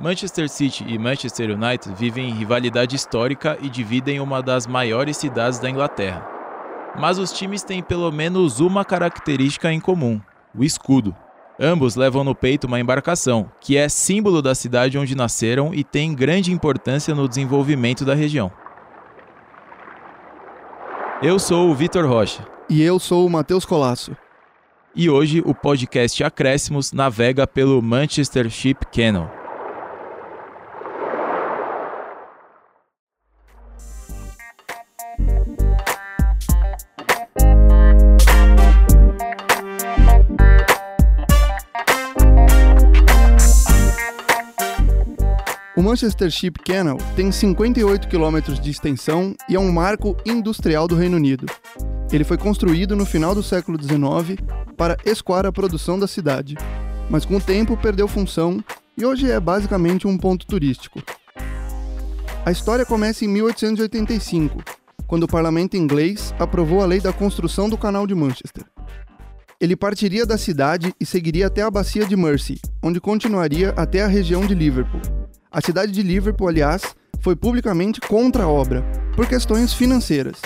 Manchester City e Manchester United vivem rivalidade histórica e dividem uma das maiores cidades da Inglaterra. Mas os times têm pelo menos uma característica em comum: o escudo. Ambos levam no peito uma embarcação, que é símbolo da cidade onde nasceram e tem grande importância no desenvolvimento da região. Eu sou o Vitor Rocha. E eu sou o Matheus Colasso. E hoje o podcast Acréscimos navega pelo Manchester Ship Canal. Manchester Ship Canal tem 58 quilômetros de extensão e é um marco industrial do Reino Unido. Ele foi construído no final do século XIX para escoar a produção da cidade, mas com o tempo perdeu função e hoje é basicamente um ponto turístico. A história começa em 1885, quando o parlamento inglês aprovou a lei da construção do Canal de Manchester. Ele partiria da cidade e seguiria até a bacia de Mersey, onde continuaria até a região de Liverpool. A cidade de Liverpool, aliás, foi publicamente contra a obra, por questões financeiras.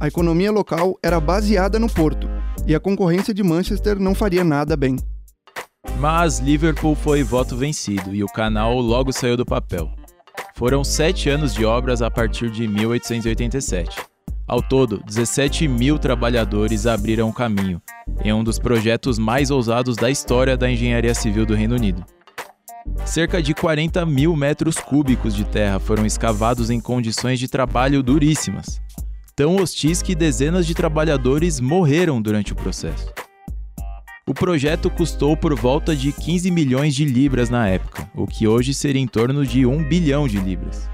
A economia local era baseada no porto, e a concorrência de Manchester não faria nada bem. Mas Liverpool foi voto vencido e o canal logo saiu do papel. Foram sete anos de obras a partir de 1887. Ao todo, 17 mil trabalhadores abriram caminho em um dos projetos mais ousados da história da engenharia civil do Reino Unido. Cerca de 40 mil metros cúbicos de terra foram escavados em condições de trabalho duríssimas, tão hostis que dezenas de trabalhadores morreram durante o processo. O projeto custou por volta de 15 milhões de libras na época, o que hoje seria em torno de 1 bilhão de libras.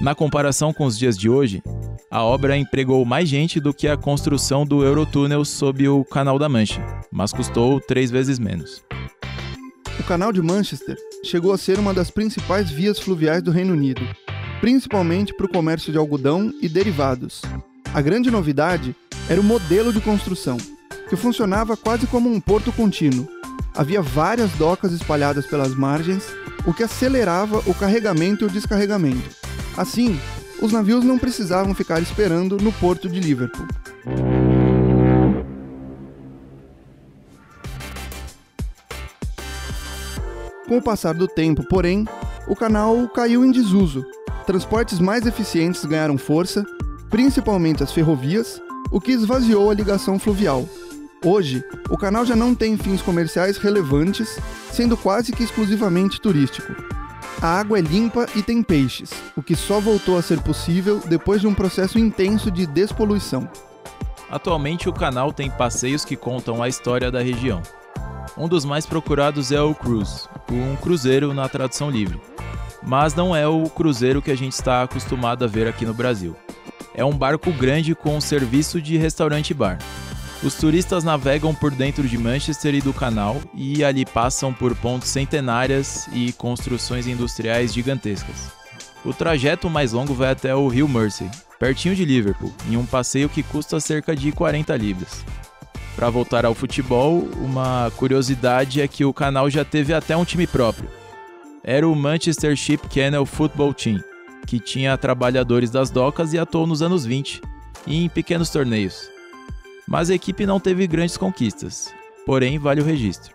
Na comparação com os dias de hoje, a obra empregou mais gente do que a construção do Eurotúnel sob o Canal da Mancha, mas custou três vezes menos. O Canal de Manchester chegou a ser uma das principais vias fluviais do Reino Unido, principalmente para o comércio de algodão e derivados. A grande novidade era o modelo de construção, que funcionava quase como um porto contínuo. Havia várias docas espalhadas pelas margens, o que acelerava o carregamento e o descarregamento. Assim, os navios não precisavam ficar esperando no porto de Liverpool. Com o passar do tempo, porém, o canal caiu em desuso. Transportes mais eficientes ganharam força, principalmente as ferrovias, o que esvaziou a ligação fluvial. Hoje, o canal já não tem fins comerciais relevantes, sendo quase que exclusivamente turístico. A água é limpa e tem peixes, o que só voltou a ser possível depois de um processo intenso de despoluição. Atualmente, o canal tem passeios que contam a história da região. Um dos mais procurados é o cruise, um cruzeiro na tradução livre. Mas não é o cruzeiro que a gente está acostumado a ver aqui no Brasil. É um barco grande com serviço de restaurante-bar. Os turistas navegam por dentro de Manchester e do canal e ali passam por pontes centenárias e construções industriais gigantescas. O trajeto mais longo vai até o rio Mersey, pertinho de Liverpool, em um passeio que custa cerca de 40 libras. Para voltar ao futebol, uma curiosidade é que o canal já teve até um time próprio. Era o Manchester Ship Canal Football Team, que tinha trabalhadores das docas e atuou nos anos 20, e em pequenos torneios mas a equipe não teve grandes conquistas. Porém, vale o registro.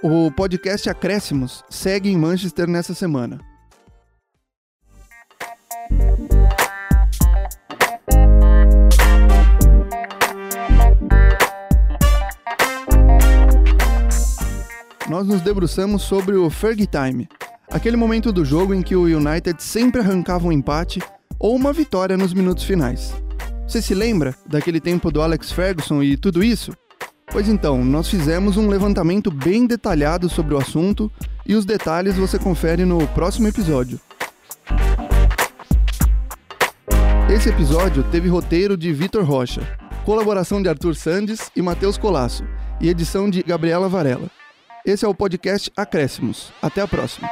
O podcast Acréscimos segue em Manchester nessa semana. Nós nos debruçamos sobre o Fergie Time, aquele momento do jogo em que o United sempre arrancava um empate ou uma vitória nos minutos finais. Você se lembra daquele tempo do Alex Ferguson e tudo isso? Pois então, nós fizemos um levantamento bem detalhado sobre o assunto e os detalhes você confere no próximo episódio. Esse episódio teve roteiro de Vitor Rocha, colaboração de Arthur Sandes e Matheus Colasso e edição de Gabriela Varela. Esse é o podcast Acréscimos. Até a próxima.